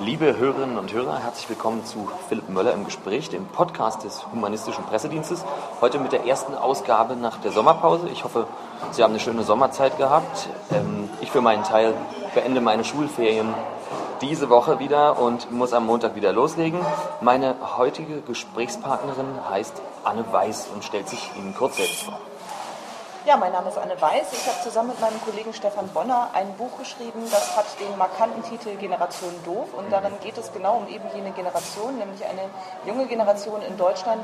Liebe Hörerinnen und Hörer, herzlich willkommen zu Philipp Möller im Gespräch, dem Podcast des Humanistischen Pressedienstes. Heute mit der ersten Ausgabe nach der Sommerpause. Ich hoffe, Sie haben eine schöne Sommerzeit gehabt. Ähm, ich für meinen Teil beende meine Schulferien diese Woche wieder und muss am Montag wieder loslegen. Meine heutige Gesprächspartnerin heißt Anne Weiß und stellt sich Ihnen kurz selbst vor. Ja, mein Name ist Anne Weiß. Ich habe zusammen mit meinem Kollegen Stefan Bonner ein Buch geschrieben, das hat den markanten Titel Generation Doof. Und darin geht es genau um eben jene Generation, nämlich eine junge Generation in Deutschland,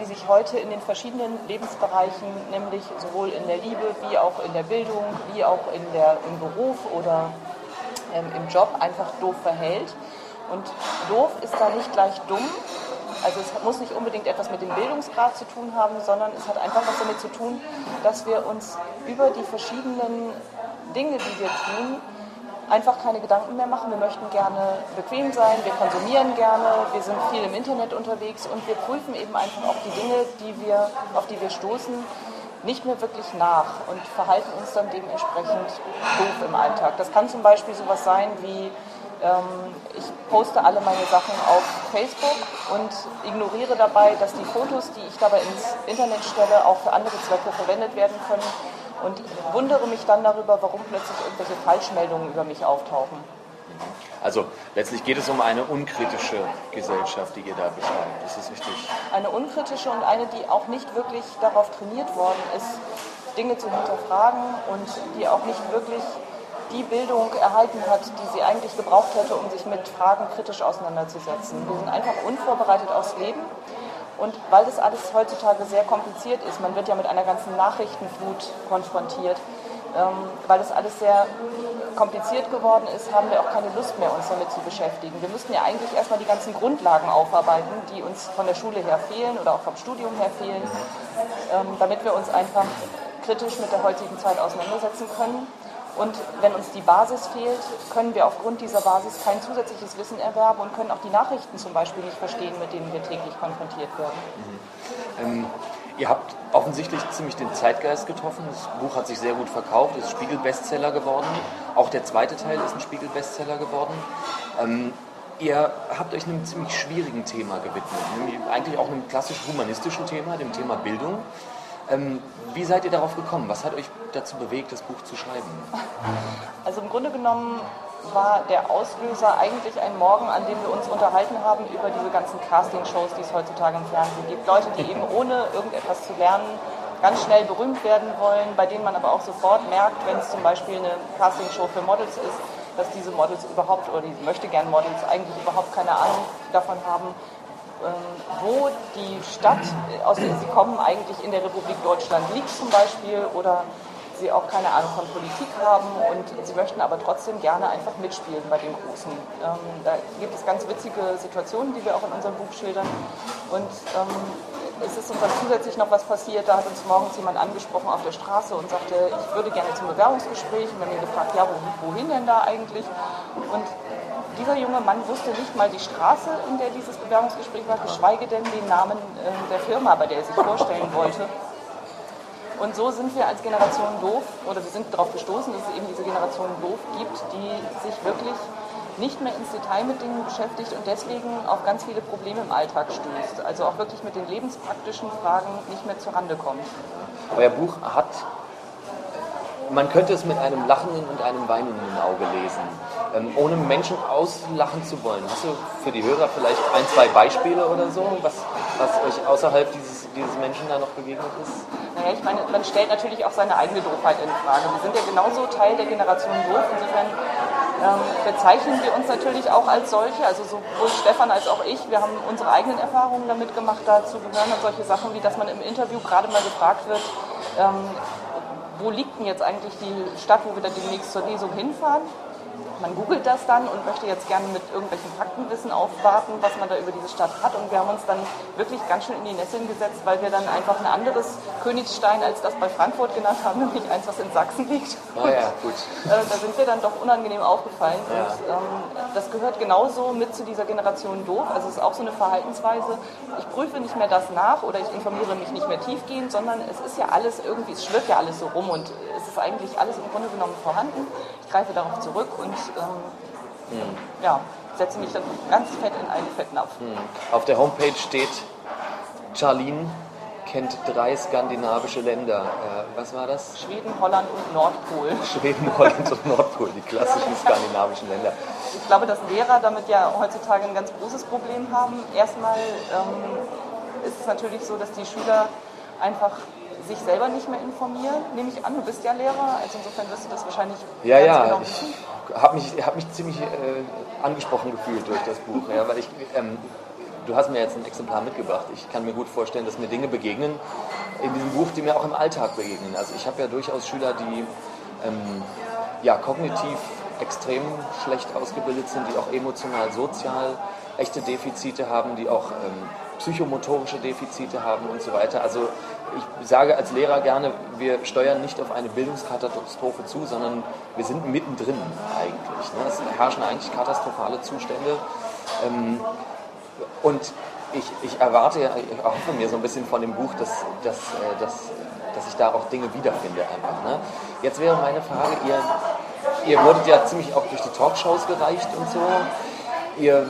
die sich heute in den verschiedenen Lebensbereichen, nämlich sowohl in der Liebe wie auch in der Bildung, wie auch in der, im Beruf oder ähm, im Job einfach doof verhält. Und doof ist da nicht gleich dumm, also es muss nicht unbedingt etwas mit dem Bildungsgrad zu tun haben, sondern es hat einfach was damit zu tun, dass wir uns über die verschiedenen Dinge, die wir tun, einfach keine Gedanken mehr machen. Wir möchten gerne bequem sein, wir konsumieren gerne, wir sind viel im Internet unterwegs und wir prüfen eben einfach auch die Dinge, die wir, auf die wir stoßen, nicht mehr wirklich nach und verhalten uns dann dementsprechend doof im Alltag. Das kann zum Beispiel sowas sein wie ich poste alle meine Sachen auf Facebook und ignoriere dabei, dass die Fotos, die ich dabei ins Internet stelle, auch für andere Zwecke verwendet werden können und wundere mich dann darüber, warum plötzlich irgendwelche Falschmeldungen über mich auftauchen. Also letztlich geht es um eine unkritische Gesellschaft, die ihr da beschreibt. Das ist richtig. Eine unkritische und eine, die auch nicht wirklich darauf trainiert worden ist, Dinge zu hinterfragen und die auch nicht wirklich die Bildung erhalten hat, die sie eigentlich gebraucht hätte, um sich mit Fragen kritisch auseinanderzusetzen. Wir sind einfach unvorbereitet aufs Leben. Und weil das alles heutzutage sehr kompliziert ist, man wird ja mit einer ganzen Nachrichtenflut konfrontiert, ähm, weil das alles sehr kompliziert geworden ist, haben wir auch keine Lust mehr, uns damit zu beschäftigen. Wir müssten ja eigentlich erstmal die ganzen Grundlagen aufarbeiten, die uns von der Schule her fehlen oder auch vom Studium her fehlen, ähm, damit wir uns einfach kritisch mit der heutigen Zeit auseinandersetzen können. Und wenn uns die Basis fehlt, können wir aufgrund dieser Basis kein zusätzliches Wissen erwerben und können auch die Nachrichten zum Beispiel nicht verstehen, mit denen wir täglich konfrontiert werden. Mhm. Ähm, ihr habt offensichtlich ziemlich den Zeitgeist getroffen. Das Buch hat sich sehr gut verkauft, ist Spiegel-Bestseller geworden. Auch der zweite Teil ist ein Spiegel-Bestseller geworden. Ähm, ihr habt euch einem ziemlich schwierigen Thema gewidmet, nämlich eigentlich auch einem klassisch humanistischen Thema, dem Thema Bildung. Ähm, wie seid ihr darauf gekommen? Was hat euch dazu bewegt, das Buch zu schreiben? Also im Grunde genommen war der Auslöser eigentlich ein Morgen, an dem wir uns unterhalten haben über diese ganzen Casting-Shows, die es heutzutage im Fernsehen gibt. Leute, die eben ohne irgendetwas zu lernen ganz schnell berühmt werden wollen, bei denen man aber auch sofort merkt, wenn es zum Beispiel eine Casting-Show für Models ist, dass diese Models überhaupt oder diese möchte gern Models eigentlich überhaupt keine Ahnung davon haben, wo die Stadt, aus der sie kommen, eigentlich in der Republik Deutschland liegt zum Beispiel oder sie auch keine Ahnung von Politik haben und sie möchten aber trotzdem gerne einfach mitspielen bei den Großen. Ähm, da gibt es ganz witzige Situationen, die wir auch in unserem Buch schildern. Und ähm, es ist uns dann zusätzlich noch was passiert, da hat uns morgens jemand angesprochen auf der Straße und sagte, ich würde gerne zum Bewerbungsgespräch und dann mir gefragt, ja, wohin denn da eigentlich? Und dieser junge Mann wusste nicht mal die Straße, in der dieses Bewerbungsgespräch war, geschweige denn den Namen äh, der Firma, bei der er sich vorstellen wollte. Und so sind wir als Generation doof, oder wir sind darauf gestoßen, dass es eben diese Generation doof gibt, die sich wirklich nicht mehr ins Detail mit Dingen beschäftigt und deswegen auf ganz viele Probleme im Alltag stößt. Also auch wirklich mit den lebenspraktischen Fragen nicht mehr zurande kommt. Euer Buch hat, man könnte es mit einem lachenden und einem weinenden Auge lesen ähm, ohne Menschen auslachen zu wollen. Hast du für die Hörer vielleicht ein, zwei Beispiele oder so, was, was euch außerhalb dieses, dieses Menschen da noch begegnet ist? Naja, ich meine, man stellt natürlich auch seine eigene Doofheit in Frage. Wir sind ja genauso Teil der Generation Doof. Insofern ähm, bezeichnen wir uns natürlich auch als solche. Also sowohl Stefan als auch ich, wir haben unsere eigenen Erfahrungen damit gemacht. Dazu gehören dann solche Sachen wie, dass man im Interview gerade mal gefragt wird, ähm, wo liegt denn jetzt eigentlich die Stadt, wo wir dann demnächst zur Lesung hinfahren? Man googelt das dann und möchte jetzt gerne mit irgendwelchen Faktenwissen aufwarten, was man da über diese Stadt hat. Und wir haben uns dann wirklich ganz schön in die Nesseln gesetzt, weil wir dann einfach ein anderes Königstein als das bei Frankfurt genannt haben, nämlich eins, was in Sachsen liegt. Oh ja, gut. Äh, da sind wir dann doch unangenehm aufgefallen. Ja. Und ähm, das gehört genauso mit zu dieser Generation doof. Also es ist auch so eine Verhaltensweise. Ich prüfe nicht mehr das nach oder ich informiere mich nicht mehr tiefgehend, sondern es ist ja alles irgendwie, es schwirrt ja alles so rum und es ist eigentlich alles im Grunde genommen vorhanden. Ich greife darauf zurück und ähm, mhm. ja, setze mich dann ganz fett in einen Fettnapf. Hm. Auf der Homepage steht, Charlene kennt drei skandinavische Länder. Äh, was war das? Schweden, Holland und Nordpol. Schweden, Holland und Nordpol, die klassischen skandinavischen Länder. Ich glaube, dass Lehrer damit ja heutzutage ein ganz großes Problem haben. Erstmal ähm, ist es natürlich so, dass die Schüler einfach sich selber nicht mehr informieren, nehme ich an. Du bist ja Lehrer, also insofern wirst du das wahrscheinlich ja, ganz ja, genau wissen. Ich habe mich, hab mich ziemlich äh, angesprochen gefühlt durch das Buch, ja, weil ich, ähm, du hast mir jetzt ein Exemplar mitgebracht. Ich kann mir gut vorstellen, dass mir Dinge begegnen in diesem Buch, die mir auch im Alltag begegnen. Also ich habe ja durchaus Schüler, die ähm, ja, kognitiv extrem schlecht ausgebildet sind, die auch emotional, sozial echte Defizite haben, die auch ähm, psychomotorische Defizite haben und so weiter. Also ich sage als Lehrer gerne, wir steuern nicht auf eine Bildungskatastrophe zu, sondern wir sind mittendrin eigentlich. Ne? Es herrschen eigentlich katastrophale Zustände. Ähm, und ich, ich erwarte ich hoffe mir so ein bisschen von dem Buch, dass, dass, äh, dass, dass ich da auch Dinge wiederfinde einfach. Ne? Jetzt wäre meine Frage, ihr, ihr wurdet ja ziemlich auch durch die Talkshows gereicht und so. Ihr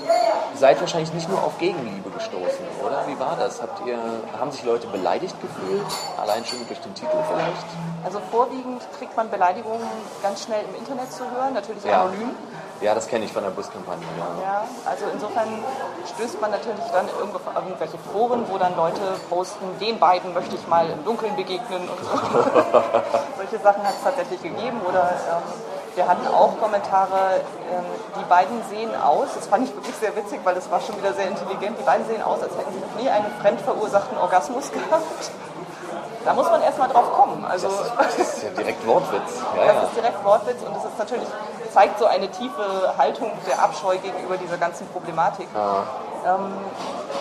seid wahrscheinlich nicht nur auf Gegenliebe gestoßen, oder? Wie war das? Habt ihr, haben sich Leute beleidigt gefühlt? Allein schon durch den Titel vielleicht? Also vorwiegend kriegt man Beleidigungen ganz schnell im Internet zu hören, natürlich ja. anonym. Ja, das kenne ich von der Buskampagne. Ja. ja, also insofern stößt man natürlich dann irgendwelche Foren, wo dann Leute posten, den beiden möchte ich mal im Dunkeln begegnen und so. Solche Sachen hat es tatsächlich gegeben. Oder ähm, wir hatten auch Kommentare, ähm, die beiden sehen aus, das fand ich wirklich sehr witzig, weil das war schon wieder sehr intelligent, die beiden sehen aus, als hätten sie noch nie einen fremdverursachten Orgasmus gehabt. Da muss man erstmal drauf kommen. Also, das, das ist ja direkt Wortwitz. Ja, das ist direkt Wortwitz und das ist natürlich, zeigt so eine tiefe Haltung der Abscheu gegenüber dieser ganzen Problematik. Ja. Ähm,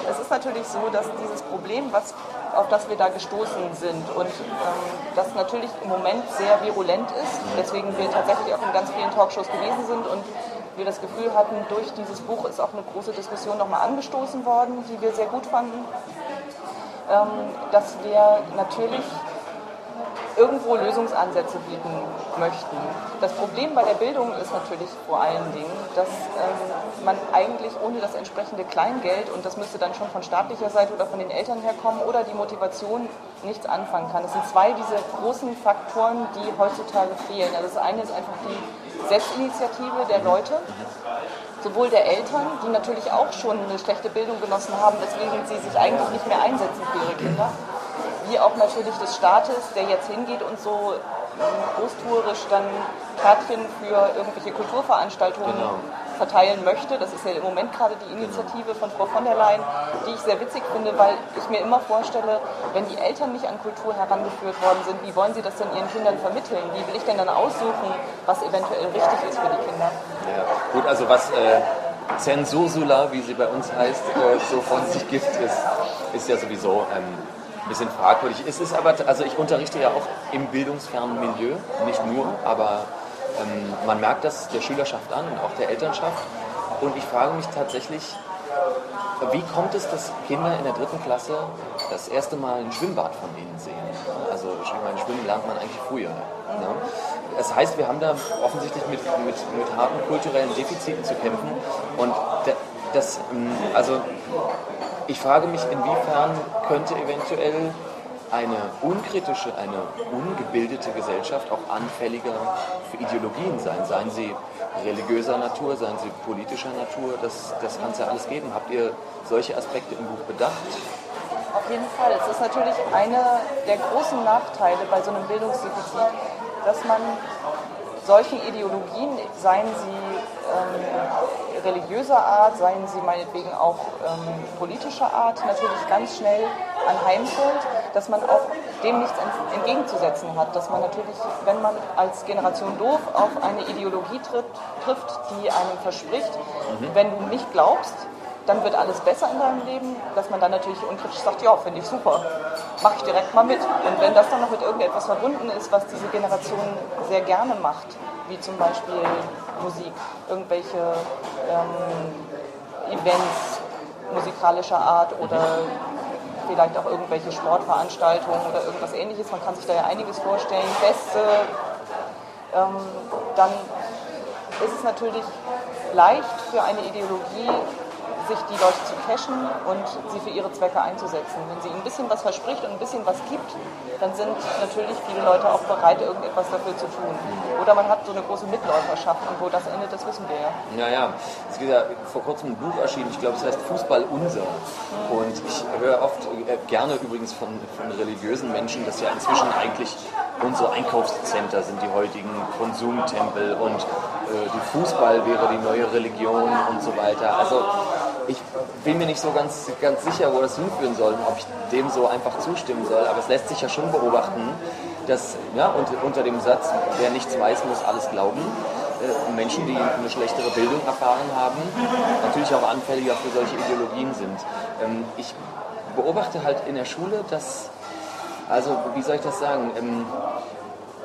es ist natürlich so, dass dieses Problem, was, auf das wir da gestoßen sind und ähm, das natürlich im Moment sehr virulent ist, weswegen wir tatsächlich auch in ganz vielen Talkshows gewesen sind und wir das Gefühl hatten, durch dieses Buch ist auch eine große Diskussion nochmal angestoßen worden, die wir sehr gut fanden. Ähm, dass wir natürlich irgendwo Lösungsansätze bieten möchten. Das Problem bei der Bildung ist natürlich vor allen Dingen, dass ähm, man eigentlich ohne das entsprechende Kleingeld, und das müsste dann schon von staatlicher Seite oder von den Eltern herkommen, oder die Motivation nichts anfangen kann. Es sind zwei dieser großen Faktoren, die heutzutage fehlen. Also das eine ist einfach die Selbstinitiative der Leute sowohl der Eltern, die natürlich auch schon eine schlechte Bildung genossen haben, weswegen sie sich eigentlich nicht mehr einsetzen für ihre Kinder, wie auch natürlich des Staates, der jetzt hingeht und so großtourisch dann Kärtchen für irgendwelche Kulturveranstaltungen genau. verteilen möchte. Das ist ja im Moment gerade die Initiative von Frau von der Leyen, die ich sehr witzig finde, weil ich mir immer vorstelle, wenn die Eltern nicht an Kultur herangeführt worden sind, wie wollen sie das denn ihren Kindern vermitteln? Wie will ich denn dann aussuchen, was eventuell richtig ist für die Kinder? Ja, gut, also was äh, Zensursula, wie sie bei uns heißt, äh, so von sich gibt, ist, ist ja sowieso ähm, ein bisschen fragwürdig. Es ist aber, also ich unterrichte ja auch im bildungsfernen Milieu, nicht nur, aber ähm, man merkt das der Schülerschaft an und auch der Elternschaft. Und ich frage mich tatsächlich, wie kommt es, dass Kinder in der dritten Klasse das erste Mal ein Schwimmbad von ihnen sehen? Also ich meine, Schwimmen lernt man eigentlich früher. Ne? Das heißt, wir haben da offensichtlich mit, mit, mit harten kulturellen Defiziten zu kämpfen. Und das, ähm, also ich frage mich, inwiefern könnte eventuell eine unkritische, eine ungebildete Gesellschaft auch anfälliger für Ideologien sein, seien sie religiöser Natur, seien sie politischer Natur, das, das kann es ja alles geben. Habt ihr solche Aspekte im Buch bedacht? Auf jeden Fall. Es ist natürlich einer der großen Nachteile bei so einem Bildungsdefizit, dass man solchen Ideologien, seien sie ähm, religiöser Art, seien sie meinetwegen auch ähm, politischer Art, natürlich ganz schnell anheimfällt, dass man auch dem nichts entgegenzusetzen hat. Dass man natürlich, wenn man als Generation doof auf eine Ideologie tritt, trifft, die einem verspricht, mhm. wenn du nicht glaubst, dann wird alles besser in deinem Leben, dass man dann natürlich unkritisch sagt, ja, finde ich super, mache ich direkt mal mit. Und wenn das dann noch mit irgendetwas verbunden ist, was diese Generation sehr gerne macht, wie zum Beispiel Musik, irgendwelche ähm, Events musikalischer Art oder vielleicht auch irgendwelche Sportveranstaltungen oder irgendwas ähnliches, man kann sich da ja einiges vorstellen, Feste, ähm, dann ist es natürlich leicht für eine Ideologie, sich die Leute zu cashen und sie für ihre Zwecke einzusetzen. Wenn sie ihnen ein bisschen was verspricht und ein bisschen was gibt, dann sind natürlich viele Leute auch bereit, irgendetwas dafür zu tun. Oder man hat so eine große Mitläuferschaft und wo das endet, das wissen wir ja. Ja, ja. Es ist ja vor kurzem ein Buch erschienen, ich glaube, es heißt Fußball unser. Und ich höre oft äh, gerne übrigens von, von religiösen Menschen, dass ja inzwischen eigentlich unsere Einkaufscenter sind die heutigen Konsumtempel und die Fußball wäre die neue Religion und so weiter. Also ich bin mir nicht so ganz, ganz sicher, wo das hinführen soll und ob ich dem so einfach zustimmen soll. Aber es lässt sich ja schon beobachten, dass ja, unter, unter dem Satz, wer nichts weiß, muss alles glauben, äh, Menschen, die eine schlechtere Bildung erfahren haben, natürlich auch anfälliger für solche Ideologien sind. Ähm, ich beobachte halt in der Schule, dass, also wie soll ich das sagen, ähm,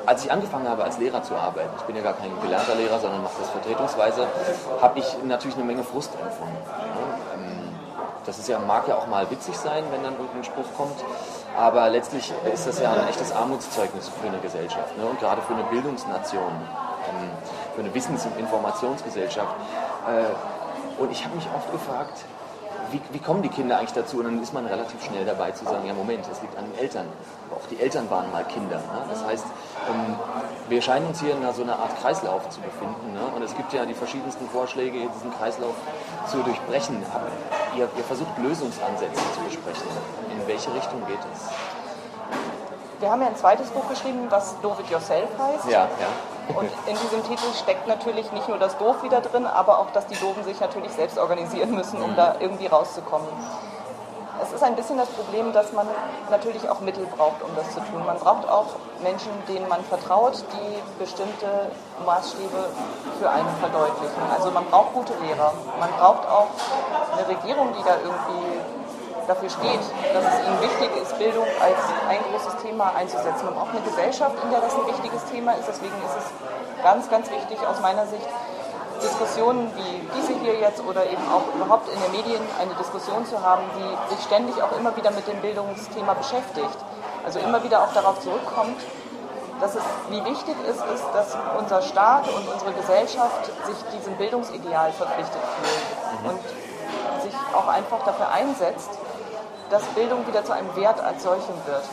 als ich angefangen habe, als Lehrer zu arbeiten, ich bin ja gar kein gelernter Lehrer, sondern mache das vertretungsweise, habe ich natürlich eine Menge Frust empfunden. Ähm, das ist ja, mag ja auch mal witzig sein, wenn dann irgendein Spruch kommt, aber letztlich ist das ja ein echtes Armutszeugnis für eine Gesellschaft ne? und gerade für eine Bildungsnation, ähm, für eine Wissens- und Informationsgesellschaft. Äh, und ich habe mich oft gefragt, wie, wie, kommen die Kinder eigentlich dazu? Und dann ist man relativ schnell dabei zu sagen, ja Moment, das liegt an den Eltern. Aber auch die Eltern waren mal Kinder. Ne? Das heißt, ähm, wir scheinen uns hier in so einer Art Kreislauf zu befinden. Ne? Und es gibt ja die verschiedensten Vorschläge, diesen Kreislauf zu durchbrechen. Aber ihr, ihr versucht Lösungsansätze zu besprechen. In welche Richtung geht es? Wir haben ja ein zweites Buch geschrieben, was Do It Yourself heißt. Ja, ja. Und in diesem Titel steckt natürlich nicht nur das Doof wieder drin, aber auch, dass die Doofen sich natürlich selbst organisieren müssen, um da irgendwie rauszukommen. Es ist ein bisschen das Problem, dass man natürlich auch Mittel braucht, um das zu tun. Man braucht auch Menschen, denen man vertraut, die bestimmte Maßstäbe für einen verdeutlichen. Also man braucht gute Lehrer. Man braucht auch eine Regierung, die da irgendwie dafür steht, dass es ihnen wichtig ist, Bildung als ein großes Thema einzusetzen. Und auch eine Gesellschaft, in der das ein wichtiges Thema ist. Deswegen ist es ganz, ganz wichtig aus meiner Sicht, Diskussionen wie diese hier jetzt oder eben auch überhaupt in den Medien eine Diskussion zu haben, die sich ständig auch immer wieder mit dem Bildungsthema beschäftigt. Also immer wieder auch darauf zurückkommt, dass es, wie wichtig es ist, dass unser Staat und unsere Gesellschaft sich diesem Bildungsideal verpflichtet fühlen und sich auch einfach dafür einsetzt, dass Bildung wieder zu einem Wert als solchem wird.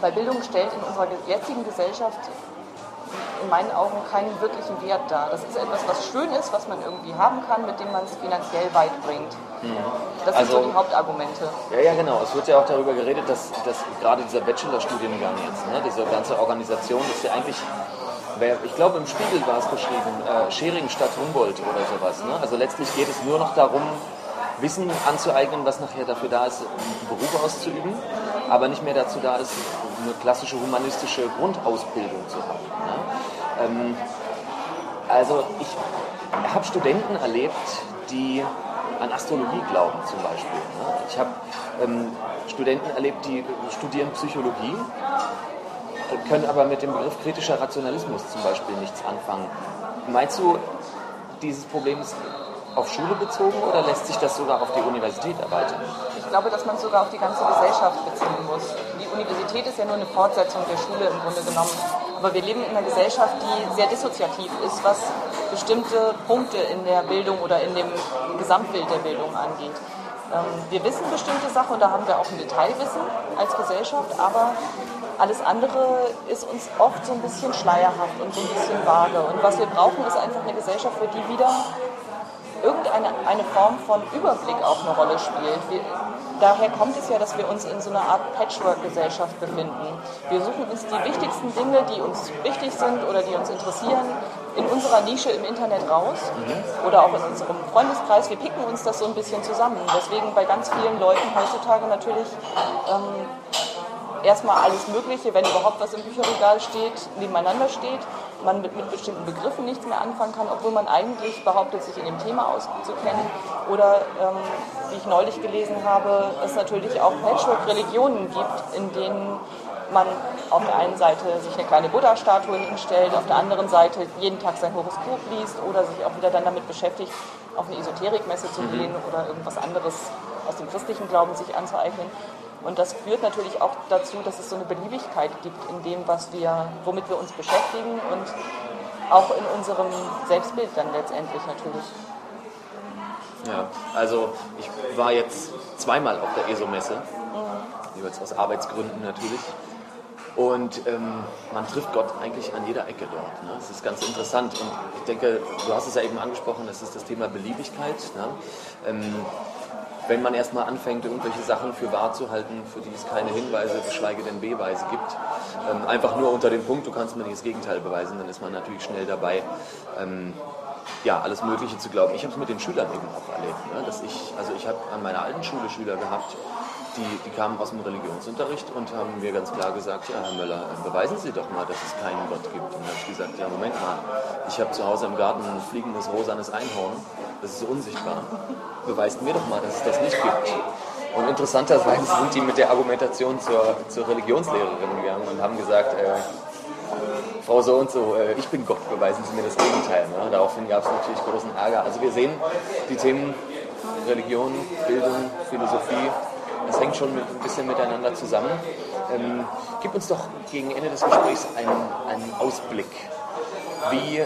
Weil Bildung stellt in unserer jetzigen Gesellschaft in meinen Augen keinen wirklichen Wert dar. Das ist etwas, was schön ist, was man irgendwie haben kann, mit dem man es finanziell weit bringt. Mhm. Das also, sind so die Hauptargumente. Ja, ja, genau. Es wird ja auch darüber geredet, dass, dass gerade dieser Bachelorstudiengang jetzt, ne, diese ganze Organisation, ist ja eigentlich ich glaube im Spiegel war es beschrieben, äh, Schering statt Humboldt oder sowas. Ne? Also letztlich geht es nur noch darum, Wissen anzueignen, was nachher dafür da ist, einen Beruf auszuüben, aber nicht mehr dazu da ist, eine klassische humanistische Grundausbildung zu haben. Ne? Ähm, also ich habe Studenten erlebt, die an Astrologie glauben zum Beispiel. Ne? Ich habe ähm, Studenten erlebt, die studieren Psychologie, können aber mit dem Begriff kritischer Rationalismus zum Beispiel nichts anfangen. Meinst du, dieses Problem ist auf Schule bezogen oder lässt sich das sogar auf die Universität erweitern? Ich glaube, dass man es sogar auf die ganze Gesellschaft beziehen muss. Die Universität ist ja nur eine Fortsetzung der Schule im Grunde genommen. Aber wir leben in einer Gesellschaft, die sehr dissoziativ ist, was bestimmte Punkte in der Bildung oder in dem Gesamtbild der Bildung angeht. Ähm, wir wissen bestimmte Sachen und da haben wir auch ein Detailwissen als Gesellschaft, aber alles andere ist uns oft so ein bisschen schleierhaft und so ein bisschen vage. Und was wir brauchen, ist einfach eine Gesellschaft, für die wieder irgendeine eine Form von Überblick auch eine Rolle spielt. Wir, daher kommt es ja, dass wir uns in so einer Art Patchwork-Gesellschaft befinden. Wir suchen uns die wichtigsten Dinge, die uns wichtig sind oder die uns interessieren, in unserer Nische im Internet raus mhm. oder auch in unserem Freundeskreis. Wir picken uns das so ein bisschen zusammen. Deswegen bei ganz vielen Leuten heutzutage natürlich ähm, erstmal alles Mögliche, wenn überhaupt was im Bücherregal steht, nebeneinander steht, man mit, mit, bestimmten Begriffen nichts mehr anfangen kann, obwohl man eigentlich behauptet, sich in dem Thema auszukennen. Oder, ähm, wie ich neulich gelesen habe, es natürlich auch Patchwork-Religionen gibt, in denen man auf der einen Seite sich eine kleine Buddha-Statue hinstellt, auf der anderen Seite jeden Tag sein Horoskop liest oder sich auch wieder dann damit beschäftigt, auf eine Esoterikmesse zu mhm. gehen oder irgendwas anderes aus dem christlichen Glauben sich anzueignen. Und das führt natürlich auch dazu, dass es so eine Beliebigkeit gibt in dem, was wir, womit wir uns beschäftigen und auch in unserem Selbstbild dann letztendlich natürlich. Ja, also ich war jetzt zweimal auf der ESO-Messe, mhm. jeweils aus Arbeitsgründen natürlich. Und ähm, man trifft Gott eigentlich an jeder Ecke dort. Ne? Das ist ganz interessant. Und ich denke, du hast es ja eben angesprochen, das ist das Thema Beliebigkeit. Ne? Ähm, wenn man erstmal anfängt, irgendwelche Sachen für wahr zu halten, für die es keine Hinweise, geschweige denn Beweise gibt, ähm, einfach nur unter dem Punkt, du kannst mir nicht das Gegenteil beweisen, dann ist man natürlich schnell dabei, ähm, ja, alles Mögliche zu glauben. Ich habe es mit den Schülern eben auch erlebt, ne? dass ich, also ich habe an meiner alten Schule Schüler gehabt, die, die kamen aus dem Religionsunterricht und haben mir ganz klar gesagt, ja, Herr Möller, beweisen Sie doch mal, dass es keinen Gott gibt. Und dann habe ich gesagt, ja, Moment mal, ich habe zu Hause im Garten ein fliegendes rosanes Einhorn, das ist unsichtbar. Beweist mir doch mal, dass es das nicht gibt. Und interessanterweise sind die mit der Argumentation zur, zur Religionslehrerin gegangen und haben gesagt, äh, Frau so und so, äh, ich bin Gott, beweisen Sie mir das Gegenteil. Ne? Daraufhin gab es natürlich großen Ärger. Also wir sehen die Themen Religion, Bildung, Philosophie das hängt schon mit, ein bisschen miteinander zusammen. Ähm, gib uns doch gegen Ende des Gesprächs einen, einen Ausblick. Wie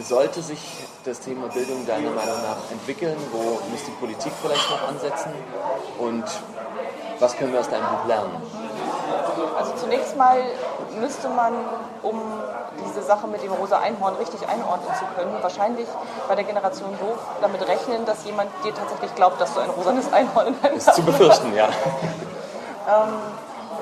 sollte sich das Thema Bildung deiner Meinung nach entwickeln? Wo muss die Politik vielleicht noch ansetzen? Und was können wir aus deinem Buch lernen? Also zunächst mal müsste man, um diese Sache mit dem rosa Einhorn richtig einordnen zu können, wahrscheinlich bei der Generation Doof damit rechnen, dass jemand dir tatsächlich glaubt, dass du ein rosanes Einhorn in deinem Ist zu befürchten, ja. ähm,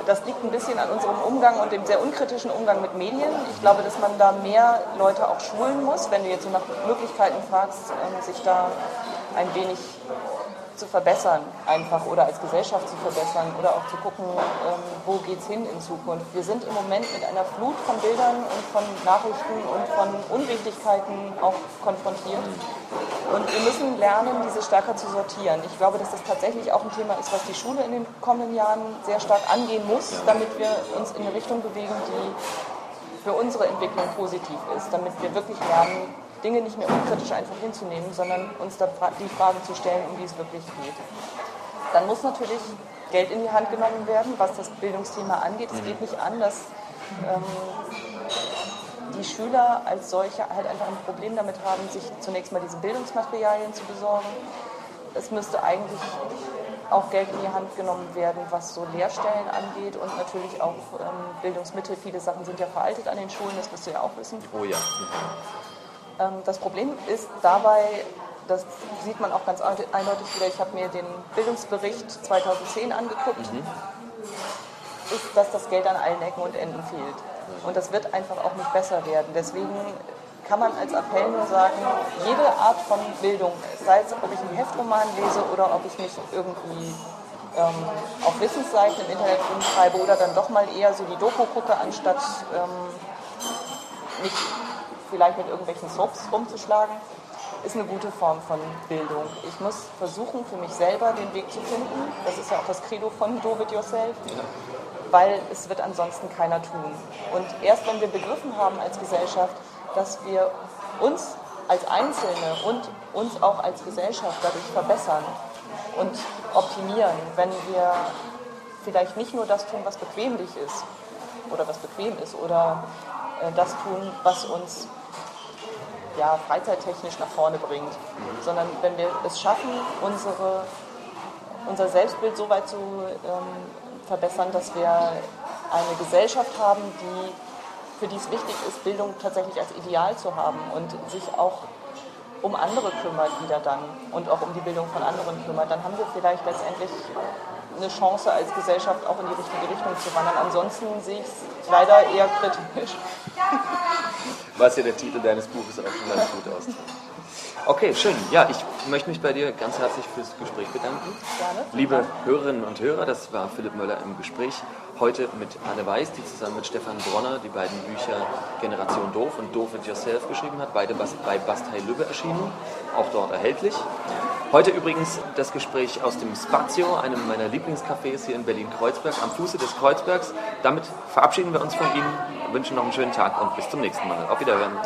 das liegt ein bisschen an unserem Umgang und dem sehr unkritischen Umgang mit Medien. Ich glaube, dass man da mehr Leute auch schulen muss, wenn du jetzt so nach Möglichkeiten fragst, ähm, sich da ein wenig zu verbessern, einfach oder als Gesellschaft zu verbessern oder auch zu gucken, ähm, wo geht es hin in Zukunft. Wir sind im Moment mit einer Flut von Bildern und von Nachrichten und von Unwichtigkeiten auch konfrontiert. Und wir müssen lernen, diese stärker zu sortieren. Ich glaube, dass das tatsächlich auch ein Thema ist, was die Schule in den kommenden Jahren sehr stark angehen muss, damit wir uns in eine Richtung bewegen, die für unsere Entwicklung positiv ist, damit wir wirklich lernen, Dinge nicht mehr unkritisch einfach hinzunehmen, sondern uns da die Fragen zu stellen, um die es wirklich geht. Dann muss natürlich Geld in die Hand genommen werden, was das Bildungsthema angeht. Es geht nicht an, dass ähm, die Schüler als solche halt einfach ein Problem damit haben, sich zunächst mal diese Bildungsmaterialien zu besorgen. Es müsste eigentlich auch Geld in die Hand genommen werden, was so Lehrstellen angeht und natürlich auch ähm, Bildungsmittel. Viele Sachen sind ja veraltet an den Schulen, das wirst du ja auch wissen. Oh ja. Ähm, das Problem ist dabei, das sieht man auch ganz eindeutig wieder, ich habe mir den Bildungsbericht 2010 angeguckt, mhm. ist, dass das Geld an allen Ecken und Enden fehlt. Und das wird einfach auch nicht besser werden. Deswegen kann man als Appell nur sagen, jede Art von Bildung, sei es, ob ich einen Heftroman lese oder ob ich mich irgendwie ähm, auf Wissensseiten im Internet rumschreibe oder dann doch mal eher so die Doku gucke, anstatt ähm, mich vielleicht mit irgendwelchen Soaps rumzuschlagen, ist eine gute Form von Bildung. Ich muss versuchen, für mich selber den Weg zu finden. Das ist ja auch das Credo von Do It Yourself. Weil es wird ansonsten keiner tun. Und erst wenn wir begriffen haben als Gesellschaft, dass wir uns als Einzelne und uns auch als Gesellschaft dadurch verbessern und optimieren, wenn wir vielleicht nicht nur das tun, was bequemlich ist oder was bequem ist oder äh, das tun, was uns ja, freizeittechnisch nach vorne bringt, sondern wenn wir es schaffen, unsere, unser Selbstbild so weit zu ähm, verbessern, dass wir eine Gesellschaft haben, die, für die es wichtig ist, Bildung tatsächlich als Ideal zu haben und sich auch um andere kümmert wieder dann und auch um die Bildung von anderen kümmert, dann haben wir vielleicht letztendlich eine Chance als Gesellschaft auch in die richtige Richtung zu wandern. Ansonsten sehe ich es leider eher kritisch. Was ja der Titel deines Buches auch schon ganz gut aus. Okay, schön. Ja, ich möchte mich bei dir ganz herzlich fürs Gespräch bedanken. Gerne. Liebe Hörerinnen und Hörer, das war Philipp Möller im Gespräch. Heute mit Anne Weiß, die zusammen mit Stefan Bronner die beiden Bücher Generation Doof und Doof It Yourself geschrieben hat. Beide bei Bastei Lübbe erschienen, auch dort erhältlich. Heute übrigens das Gespräch aus dem Spazio, einem meiner Lieblingscafés hier in Berlin-Kreuzberg, am Fuße des Kreuzbergs. Damit verabschieden wir uns von Ihnen, wünschen noch einen schönen Tag und bis zum nächsten Mal. Auf Wiederhören.